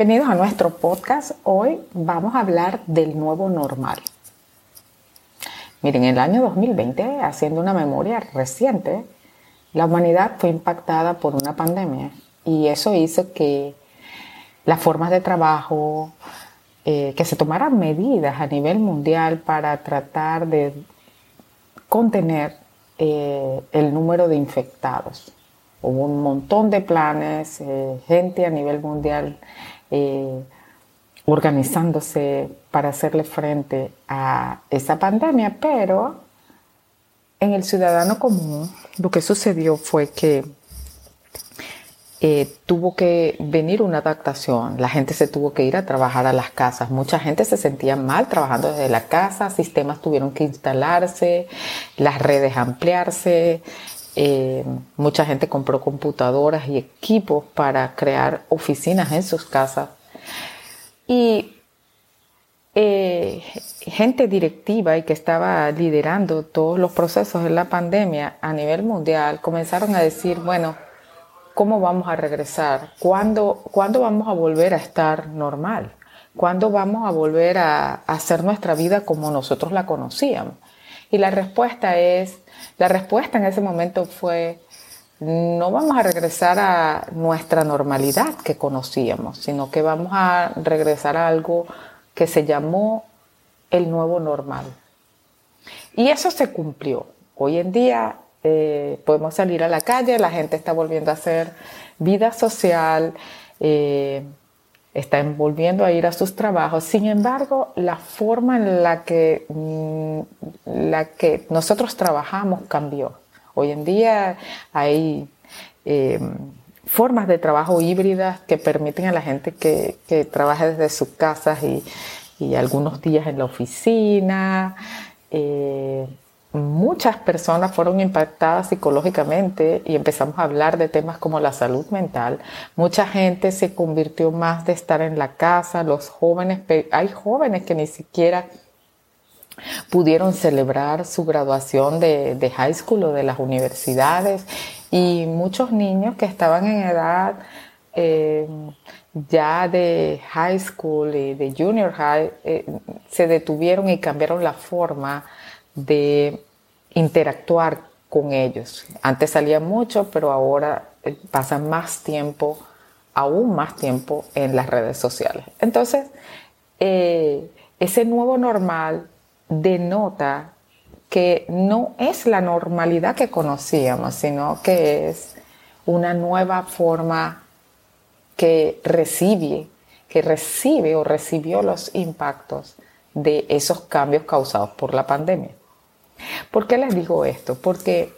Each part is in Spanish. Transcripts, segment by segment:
Bienvenidos a nuestro podcast. Hoy vamos a hablar del nuevo normal. Miren, en el año 2020, haciendo una memoria reciente, la humanidad fue impactada por una pandemia y eso hizo que las formas de trabajo, eh, que se tomaran medidas a nivel mundial para tratar de contener eh, el número de infectados. Hubo un montón de planes, eh, gente a nivel mundial organizándose para hacerle frente a esa pandemia, pero en el ciudadano común lo que sucedió fue que eh, tuvo que venir una adaptación, la gente se tuvo que ir a trabajar a las casas, mucha gente se sentía mal trabajando desde la casa, sistemas tuvieron que instalarse, las redes ampliarse, eh, mucha gente compró computadoras y equipos para crear oficinas en sus casas. Y eh, gente directiva y que estaba liderando todos los procesos de la pandemia a nivel mundial comenzaron a decir, bueno, ¿cómo vamos a regresar? ¿Cuándo, ¿cuándo vamos a volver a estar normal? ¿Cuándo vamos a volver a, hacer nuestra vida como nosotros la conocíamos? Y la respuesta es, la respuesta en ese momento fue, no vamos a regresar a nuestra normalidad que conocíamos, sino que vamos a regresar a algo que se llamó el nuevo normal. Y eso se cumplió. Hoy en día eh, podemos salir a la calle, la gente está volviendo a hacer vida social, eh, está volviendo a ir a sus trabajos. Sin embargo, la forma en la que, mm, la que nosotros trabajamos cambió. Hoy en día hay eh, formas de trabajo híbridas que permiten a la gente que, trabaje desde sus casas y, algunos días en la oficina. Eh, muchas personas fueron impactadas psicológicamente y empezamos a hablar de temas como la salud mental. Mucha gente se convirtió más de estar en la casa, los jóvenes, hay jóvenes que ni siquiera pudieron celebrar su graduación de, high school o de las universidades y muchos niños que estaban en edad eh, ya de high school y de junior high eh, se detuvieron y cambiaron la forma de interactuar con ellos. Antes salía mucho, pero ahora eh, pasan más tiempo, aún más tiempo en las redes sociales. Entonces, ese nuevo normal denota que no es la normalidad que conocíamos, sino que es una nueva forma que recibe, que recibe o recibió los impactos de esos cambios causados por la pandemia. ¿Por qué les digo esto? Porque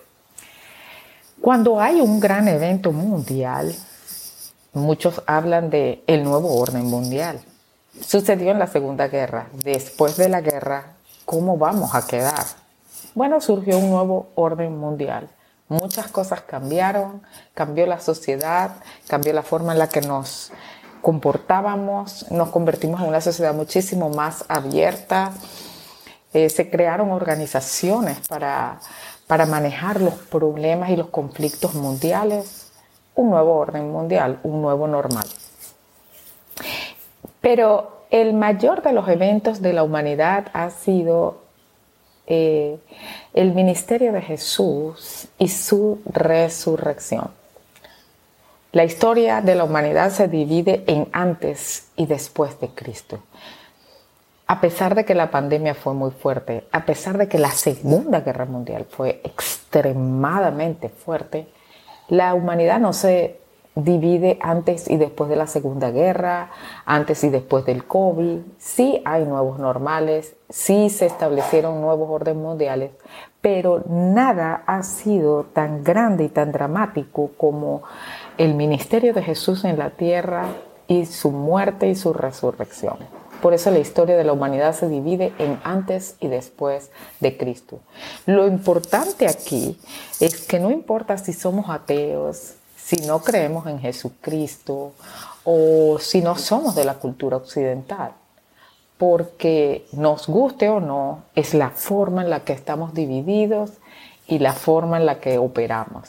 cuando hay un gran evento mundial, muchos hablan de el nuevo orden mundial. Sucedió en la Segunda Guerra. Después de la guerra ¿cómo vamos a quedar? Bueno, surgió un nuevo orden mundial. Muchas cosas cambiaron, cambió la sociedad, cambió la forma en la que nos comportábamos, nos convertimos en una sociedad muchísimo más abierta. Eh, se crearon organizaciones para, para manejar los problemas y los conflictos mundiales. Un nuevo orden mundial, un nuevo normal. Pero el mayor de los eventos de la humanidad ha sido eh, el ministerio de Jesús y su resurrección. La historia de la humanidad se divide en antes y después de Cristo. A pesar de que la pandemia fue muy fuerte, a pesar de que la Segunda Guerra Mundial fue extremadamente fuerte, la humanidad no se divide antes y después de la Segunda Guerra, antes y después del COVID. Sí hay nuevos normales, sí se establecieron nuevos órdenes mundiales, pero nada ha sido tan grande y tan dramático como el ministerio de Jesús en la tierra y su muerte y su resurrección. Por eso la historia de la humanidad se divide en antes y después de Cristo. Lo importante aquí es que no importa si somos ateos, si no creemos en Jesucristo o si no somos de la cultura occidental. Porque nos guste o no, es la forma en la que estamos divididos y la forma en la que operamos.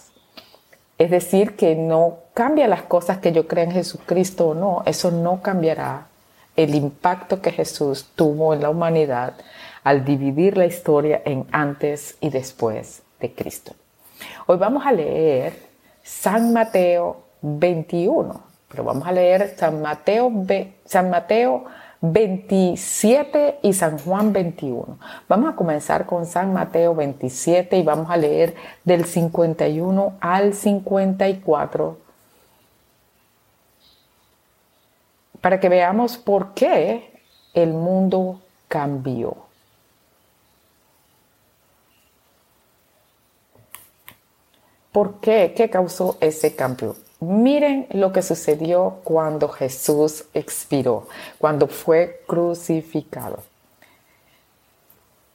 Es decir, que no cambia las cosas que yo creo en Jesucristo o no, eso no cambiará el impacto que Jesús tuvo en la humanidad al dividir la historia en antes y después de Cristo. Hoy vamos a leer San Mateo 21, pero vamos a leer San Mateo, San Mateo 27 y San Juan 21. Vamos a comenzar con San Mateo 27 y vamos a leer del 51 al 54 para que veamos por qué el mundo cambió. ¿Por qué? ¿Qué causó ese cambio? Miren lo que sucedió cuando Jesús expiró, cuando fue crucificado.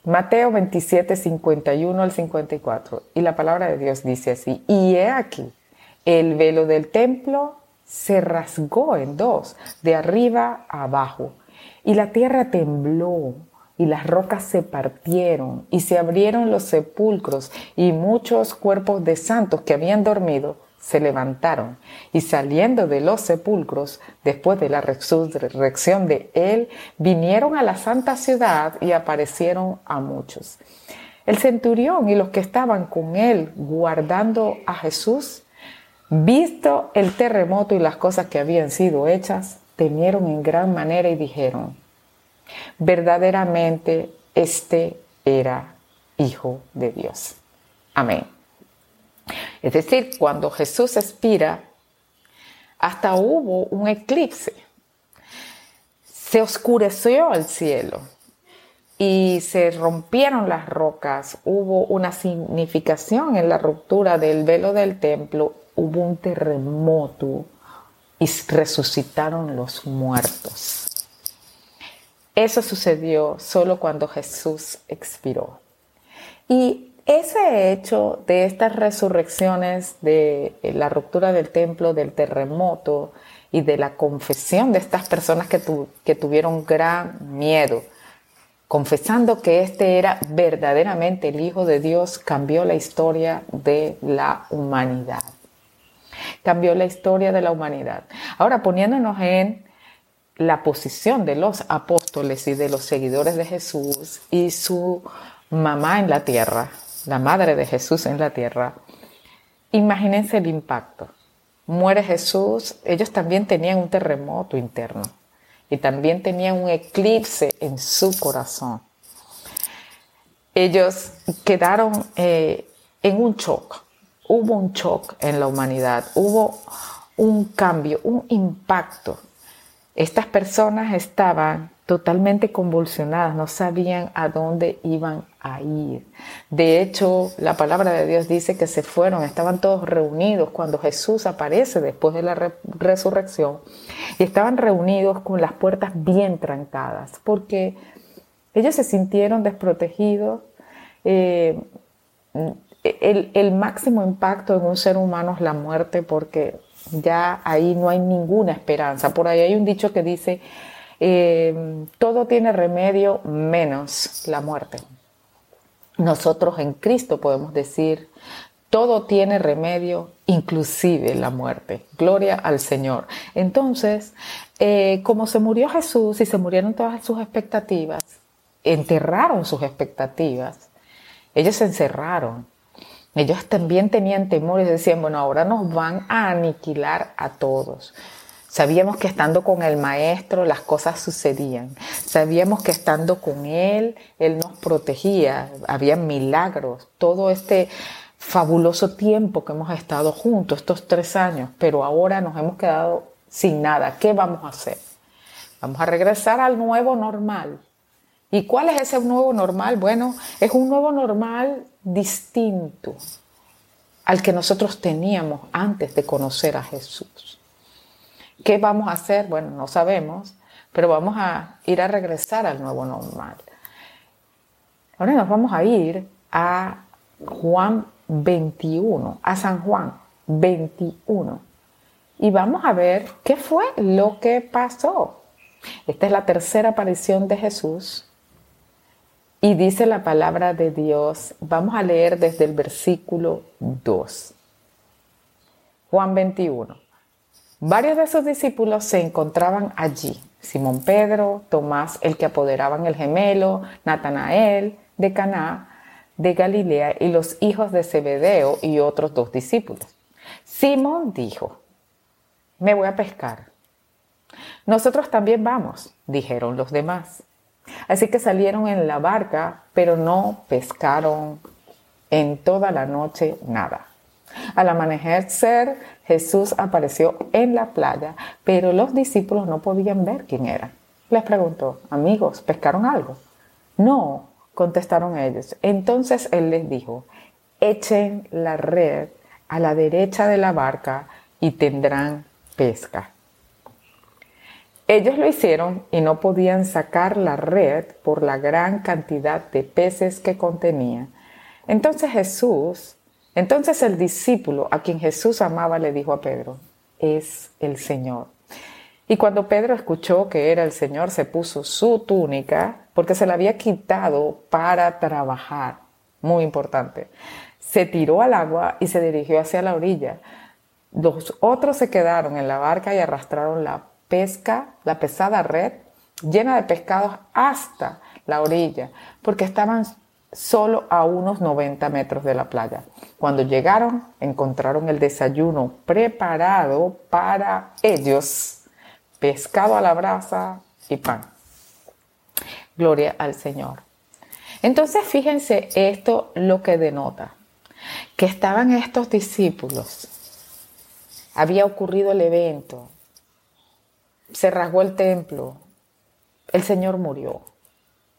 Mateo 27, 51 al 54. Y la palabra de Dios dice así, y he aquí, el velo del templo se rasgó en dos, de arriba a abajo, y la tierra tembló, y las rocas se partieron, y se abrieron los sepulcros, y muchos cuerpos de santos que habían dormido se levantaron y saliendo de los sepulcros, después de la resurrección de él, vinieron a la santa ciudad y aparecieron a muchos. El centurión y los que estaban con él guardando a Jesús, visto el terremoto y las cosas que habían sido hechas, temieron en gran manera y dijeron, verdaderamente este era Hijo de Dios. Amén. Es decir, cuando Jesús expira, hasta hubo un eclipse. Se oscureció el cielo y se rompieron las rocas. Hubo una significación en la ruptura del velo del templo. Hubo un terremoto y resucitaron los muertos. Eso sucedió solo cuando Jesús expiró. Y ese hecho de estas resurrecciones, de la ruptura del templo, del terremoto y de la confesión de estas personas que tuvieron gran miedo, confesando que este era verdaderamente el Hijo de Dios, cambió la historia de la humanidad. Cambió la historia de la humanidad. Ahora, poniéndonos en la posición de los apóstoles y de los seguidores de Jesús y su mamá en la tierra, la madre de Jesús en la tierra, imagínense el impacto. Muere Jesús, ellos también tenían un terremoto interno y también tenían un eclipse en su corazón. Ellos quedaron eh, en un shock, hubo un shock en la humanidad, hubo un cambio, un impacto. Estas personas estaban totalmente convulsionadas, no sabían a dónde iban a ir. De hecho, la palabra de Dios dice que se fueron, estaban todos reunidos cuando Jesús aparece después de la resurrección y estaban reunidos con las puertas bien trancadas porque ellos se sintieron desprotegidos. Eh, el, máximo impacto en un ser humano es la muerte porque ya ahí no hay ninguna esperanza. Por ahí hay un dicho que dice, eh, todo tiene remedio menos la muerte. Nosotros en Cristo podemos decir, todo tiene remedio, inclusive la muerte. Gloria al Señor. Entonces, eh, como se murió Jesús y se murieron todas sus expectativas, enterraron sus expectativas, ellos se encerraron. Ellos también tenían temor y decían, bueno, ahora nos van a aniquilar a todos. Sabíamos que estando con el maestro las cosas sucedían. Sabíamos que estando con él, él nos protegía. Había milagros. Todo este fabuloso tiempo que hemos estado juntos, estos tres años, pero ahora nos hemos quedado sin nada. ¿Qué vamos a hacer? Vamos a regresar al nuevo normal. ¿Y cuál es ese nuevo normal? Bueno, es un nuevo normal distinto al que nosotros teníamos antes de conocer a Jesús. ¿Qué vamos a hacer? Bueno, no sabemos, pero vamos a ir a regresar al nuevo normal. Ahora nos vamos a ir a Juan 21, a San Juan 21. Y vamos a ver qué fue lo que pasó. Esta es la tercera aparición de Jesús. Y dice la palabra de Dios, vamos a leer desde el versículo 2. Juan 21. Varios de sus discípulos se encontraban allí. Simón Pedro, Tomás, el que apoderaban el gemelo, Natanael, de Caná, de Galilea, y los hijos de Zebedeo y otros dos discípulos. Simón dijo, me voy a pescar. Nosotros también vamos, dijeron los demás. Así que salieron en la barca, pero no pescaron en toda la noche nada. Al amanecer, Jesús apareció en la playa, pero los discípulos no podían ver quién era. Les preguntó, amigos, ¿pescaron algo? No, contestaron ellos. Entonces él les dijo, echen la red a la derecha de la barca y tendrán pesca. Ellos lo hicieron y no podían sacar la red por la gran cantidad de peces que contenía. Entonces Jesús, entonces el discípulo a quien Jesús amaba le dijo a Pedro, es el Señor. Y cuando Pedro escuchó que era el Señor, se puso su túnica porque se la había quitado para trabajar. Muy importante. Se tiró al agua y se dirigió hacia la orilla. Los otros se quedaron en la barca y arrastraron la pesca, la pesada red, llena de pescados hasta la orilla, porque estaban solo a unos 90 metros de la playa. Cuando llegaron, encontraron el desayuno preparado para ellos, pescado a la brasa y pan. Gloria al Señor. Entonces fíjense esto lo que denota, que estaban estos discípulos, había ocurrido el evento, se rasgó el templo, el Señor murió,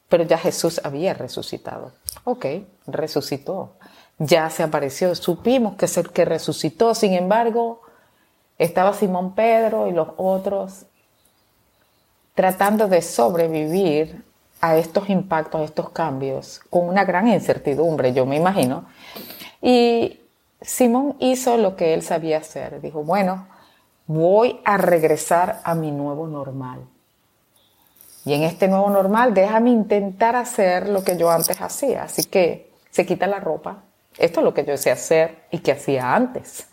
pero ya Jesús había resucitado. Ok, resucitó, ya se apareció, supimos que es el que resucitó, sin embargo, estaba Simón Pedro y los otros tratando de sobrevivir a estos impactos, a estos cambios, con una gran incertidumbre, yo me imagino. Y Simón hizo lo que él sabía hacer. Dijo, bueno, voy a regresar a mi nuevo normal. Y en este nuevo normal, déjame intentar hacer lo que yo antes hacía. Así que se quita la ropa. Esto es lo que yo sé hacer y que hacía antes.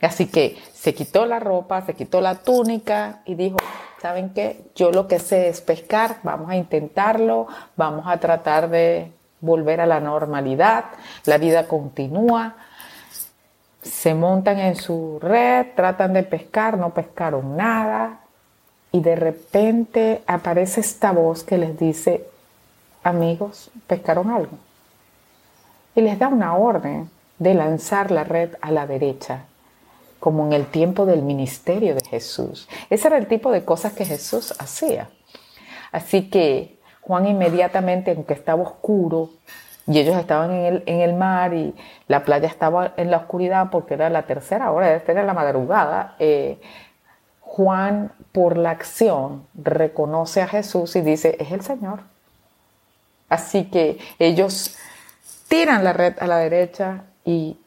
Así que se quitó la ropa, se quitó la túnica y dijo, ¿saben qué? Yo lo que sé es pescar, vamos a intentarlo, vamos a tratar de volver a la normalidad, la vida continúa, se montan en su red, tratan de pescar, no pescaron nada y de repente aparece esta voz que les dice, amigos, pescaron algo. Y les da una orden de lanzar la red a la derecha, como en el tiempo del ministerio de Jesús. Ese era el tipo de cosas que Jesús hacía. Así que Juan inmediatamente, aunque estaba oscuro, y ellos estaban en el, en el mar y la playa estaba en la oscuridad porque era la tercera hora, esta era la madrugada. Eh, Juan, por la acción, reconoce a Jesús y dice, es el Señor. Así que ellos tiran la red a la derecha y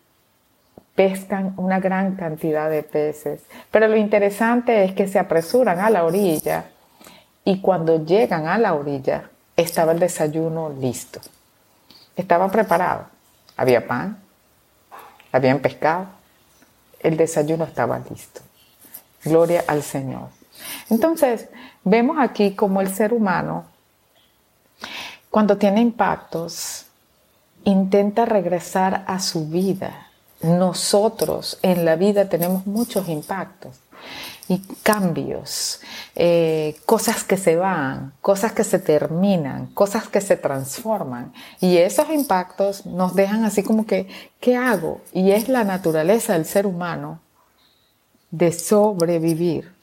pescan una gran cantidad de peces. Pero lo interesante es que se apresuran a la orilla y cuando llegan a la orilla estaba el desayuno listo estaba preparado. Había pan, habían pescado, el desayuno estaba listo. Gloria al Señor. Entonces, vemos aquí como el ser humano, cuando tiene impactos, intenta regresar a su vida. Nosotros en la vida tenemos muchos impactos y cambios, eh, cosas que se van, cosas que se terminan, cosas que se transforman. Y esos impactos nos dejan así como que, ¿qué hago? Y es la naturaleza del ser humano de sobrevivir.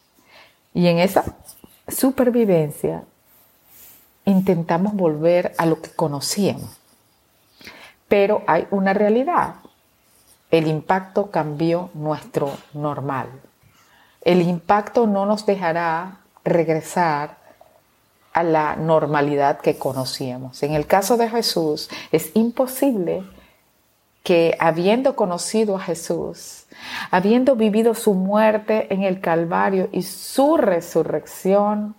Y en esa supervivencia intentamos volver a lo que conocíamos. Pero hay una realidad. El impacto cambió nuestro normal el impacto no nos dejará regresar a la normalidad que conocíamos. En el caso de Jesús, es imposible que habiendo conocido a Jesús, habiendo vivido su muerte en el Calvario y su resurrección,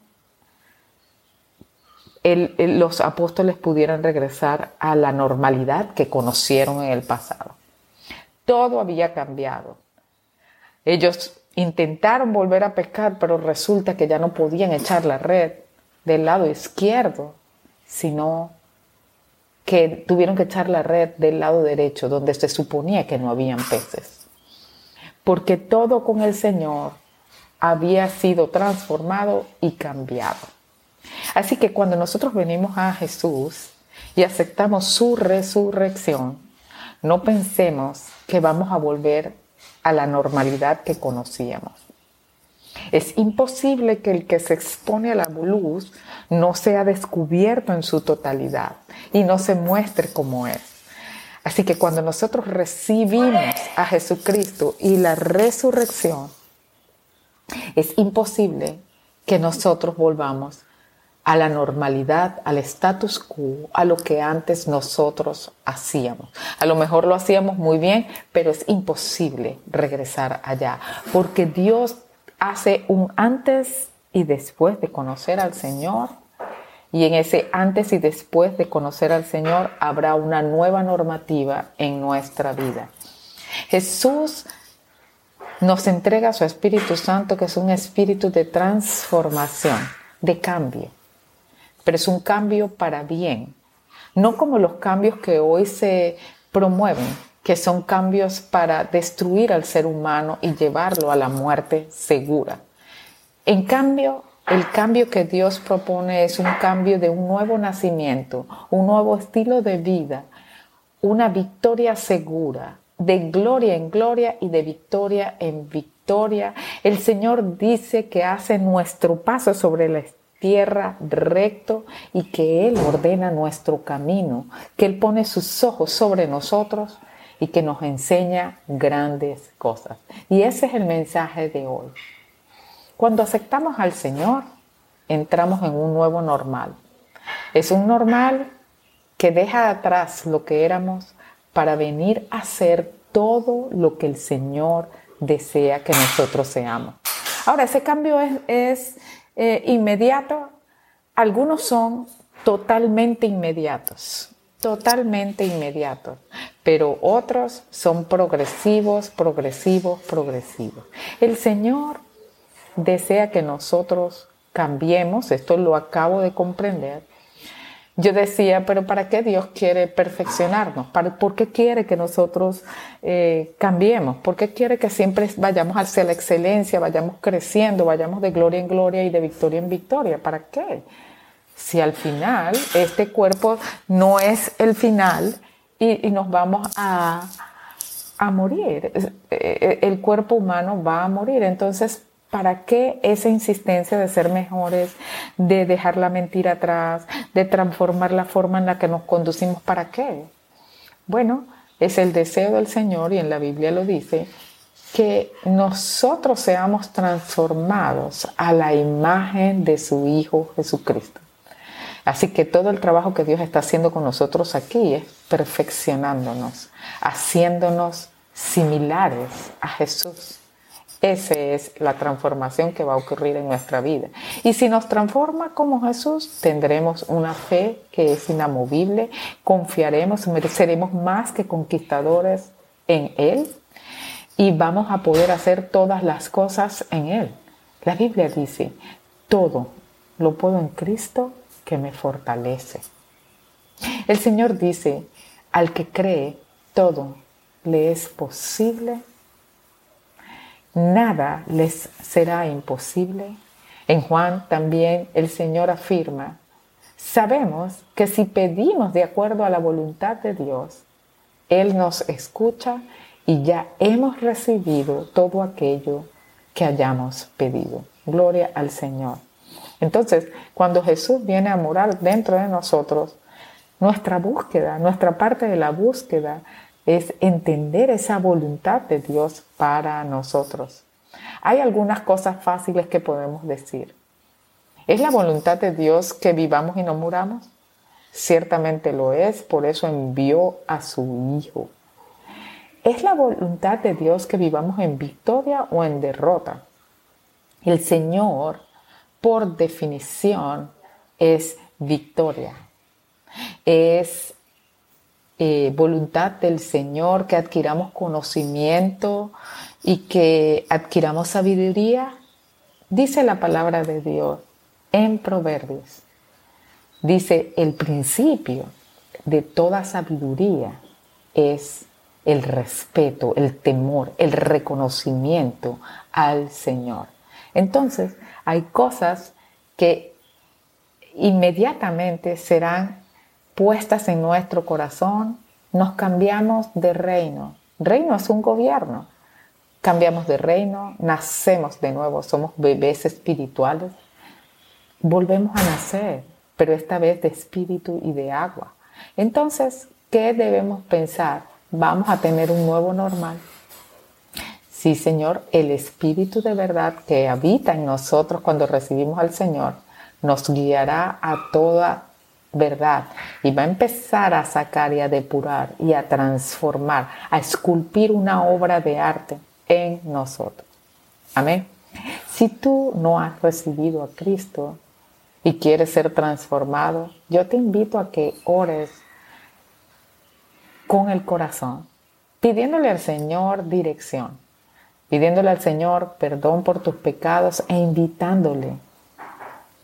los apóstoles pudieran regresar a la normalidad que conocieron en el pasado. Todo había cambiado. Ellos intentaron volver a pescar, pero resulta que ya no podían echar la red del lado izquierdo, sino que tuvieron que echar la red del lado derecho, donde se suponía que no habían peces. Porque todo con el Señor había sido transformado y cambiado. Así que cuando nosotros venimos a Jesús y aceptamos su resurrección, no pensemos que vamos a volver a la normalidad que conocíamos. Es imposible que el que se expone a la luz no sea descubierto en su totalidad y no se muestre como es. Así que cuando nosotros recibimos a Jesucristo y la resurrección, es imposible que nosotros volvamos a la normalidad, al status quo, a lo que antes nosotros hacíamos. A lo mejor lo hacíamos muy bien, pero es imposible regresar allá, porque Dios hace un antes y después de conocer al Señor. Y en ese antes y después de conocer al Señor habrá una nueva normativa en nuestra vida. Jesús nos entrega su Espíritu Santo, que es un espíritu de transformación, de cambio pero es un cambio para bien, no como los cambios que hoy se promueven, que son cambios para destruir al ser humano y llevarlo a la muerte segura. En cambio, el cambio que Dios propone es un cambio de un nuevo nacimiento, un nuevo estilo de vida, una victoria segura, de gloria en gloria y de victoria en victoria. El Señor dice que hace nuestro paso sobre la tierra recto y que Él ordena nuestro camino, que Él pone sus ojos sobre nosotros y que nos enseña grandes cosas. Y ese es el mensaje de hoy. Cuando aceptamos al Señor, entramos en un nuevo normal. Es un normal que deja atrás lo que éramos para venir a ser todo lo que el Señor desea que nosotros seamos. Ahora, ese cambio es, eh, inmediato, algunos son totalmente inmediatos, totalmente inmediatos, pero otros son progresivos, progresivos, progresivos. El Señor desea que nosotros cambiemos, esto lo acabo de comprender, yo decía, pero ¿para qué Dios quiere perfeccionarnos? ¿Por qué quiere que nosotros eh, cambiemos? ¿Por qué quiere que siempre vayamos hacia la excelencia, vayamos creciendo, vayamos de gloria en gloria y de victoria en victoria? ¿Para qué? Si al final este cuerpo no es el final y, y nos vamos a, a morir, eh, el cuerpo humano va a morir. Entonces, ¿Para qué esa insistencia de ser mejores, de dejar la mentira atrás, de transformar la forma en la que nos conducimos? ¿Para qué? Bueno, es el deseo del Señor y en la Biblia lo dice, que nosotros seamos transformados a la imagen de su Hijo Jesucristo. Así que todo el trabajo que Dios está haciendo con nosotros aquí es perfeccionándonos, haciéndonos similares a Jesús. Esa es la transformación que va a ocurrir en nuestra vida. Y si nos transforma como Jesús, tendremos una fe que es inamovible, confiaremos, mereceremos más que conquistadores en Él y vamos a poder hacer todas las cosas en Él. La Biblia dice, todo lo puedo en Cristo que me fortalece. El Señor dice, al que cree, todo le es posible nada les será imposible. En Juan también el Señor afirma, sabemos que si pedimos de acuerdo a la voluntad de Dios, Él nos escucha y ya hemos recibido todo aquello que hayamos pedido. Gloria al Señor. Entonces, cuando Jesús viene a morar dentro de nosotros, nuestra búsqueda, nuestra parte de la búsqueda es entender esa voluntad de Dios para nosotros. Hay algunas cosas fáciles que podemos decir. ¿Es la voluntad de Dios que vivamos y no muramos? Ciertamente lo es, por eso envió a su Hijo. ¿Es la voluntad de Dios que vivamos en victoria o en derrota? El Señor, por definición, es victoria. Es eh, voluntad del Señor, que adquiramos conocimiento y que adquiramos sabiduría, dice la palabra de Dios en Proverbios. Dice, el principio de toda sabiduría es el respeto, el temor, el reconocimiento al Señor. Entonces, hay cosas que inmediatamente serán puestas en nuestro corazón, nos cambiamos de reino. Reino es un gobierno. Cambiamos de reino, nacemos de nuevo, somos bebés espirituales. Volvemos a nacer, pero esta vez de espíritu y de agua. Entonces, ¿qué debemos pensar? Vamos a tener un nuevo normal. Sí, Señor, el Espíritu de verdad que habita en nosotros cuando recibimos al Señor nos guiará a toda verdad y va a empezar a sacar y a depurar y a transformar, a esculpir una obra de arte en nosotros. Amén. Si tú no has recibido a Cristo y quieres ser transformado, yo te invito a que ores con el corazón, pidiéndole al Señor dirección, pidiéndole al Señor perdón por tus pecados e invitándole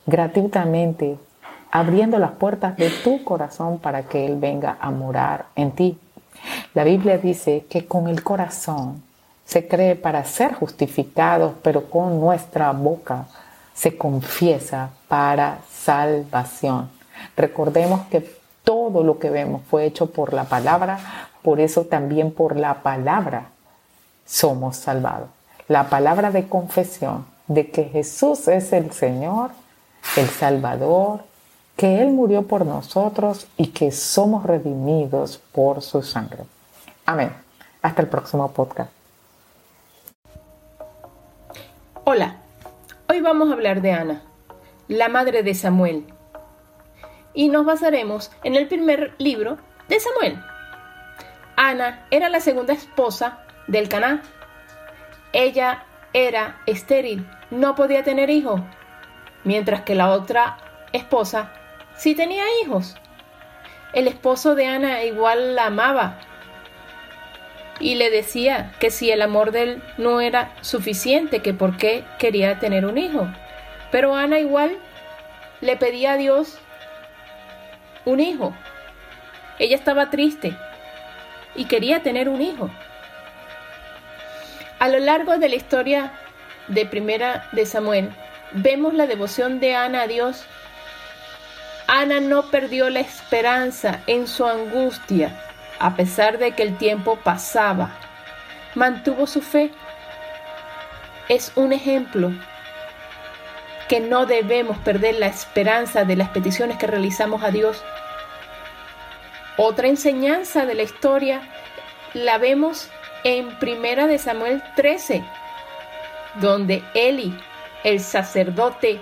gratuitamente, abriendo las puertas de tu corazón para que Él venga a morar en ti. La Biblia dice que con el corazón se cree para ser justificados, pero con nuestra boca se confiesa para salvación. Recordemos que todo lo que vemos fue hecho por la palabra, por eso también por la palabra somos salvados. La palabra de confesión de que Jesús es el Señor, el Salvador, que Él murió por nosotros y que somos redimidos por su sangre. Amén. Hasta el próximo podcast. Hola, hoy vamos a hablar de Ana, la madre de Samuel. Y nos basaremos en el primer libro de Samuel. Ana era la segunda esposa del Caná. Ella era estéril, no podía tener hijos, mientras que la otra esposa sí tenía hijos. El esposo de Ana igual la amaba y le decía que si el amor de él no era suficiente, que por qué quería tener un hijo. Pero Ana igual le pedía a Dios un hijo. Ella estaba triste y quería tener un hijo. A lo largo de la historia de Primera de Samuel, vemos la devoción de Ana a Dios. Ana no perdió la esperanza en su angustia, a pesar de que el tiempo pasaba. Mantuvo su fe. Es un ejemplo que no debemos perder la esperanza de las peticiones que realizamos a Dios. Otra enseñanza de la historia la vemos en Primera de Samuel 13, donde Eli, el sacerdote,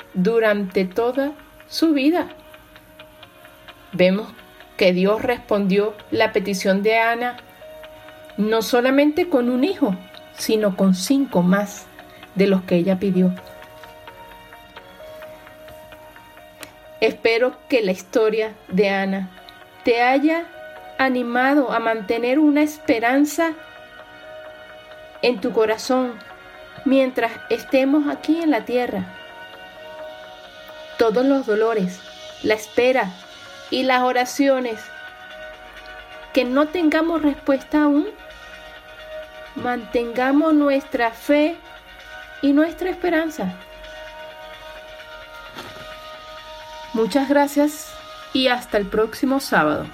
durante toda su vida. Vemos que Dios respondió la petición de Ana no solamente con un hijo, sino con cinco más de los que ella pidió. Espero que la historia de Ana te haya animado a mantener una esperanza en tu corazón mientras estemos aquí en la tierra. Todos los dolores, la espera y las oraciones que no tengamos respuesta aún, mantengamos nuestra fe y nuestra esperanza. Muchas gracias y hasta el próximo sábado.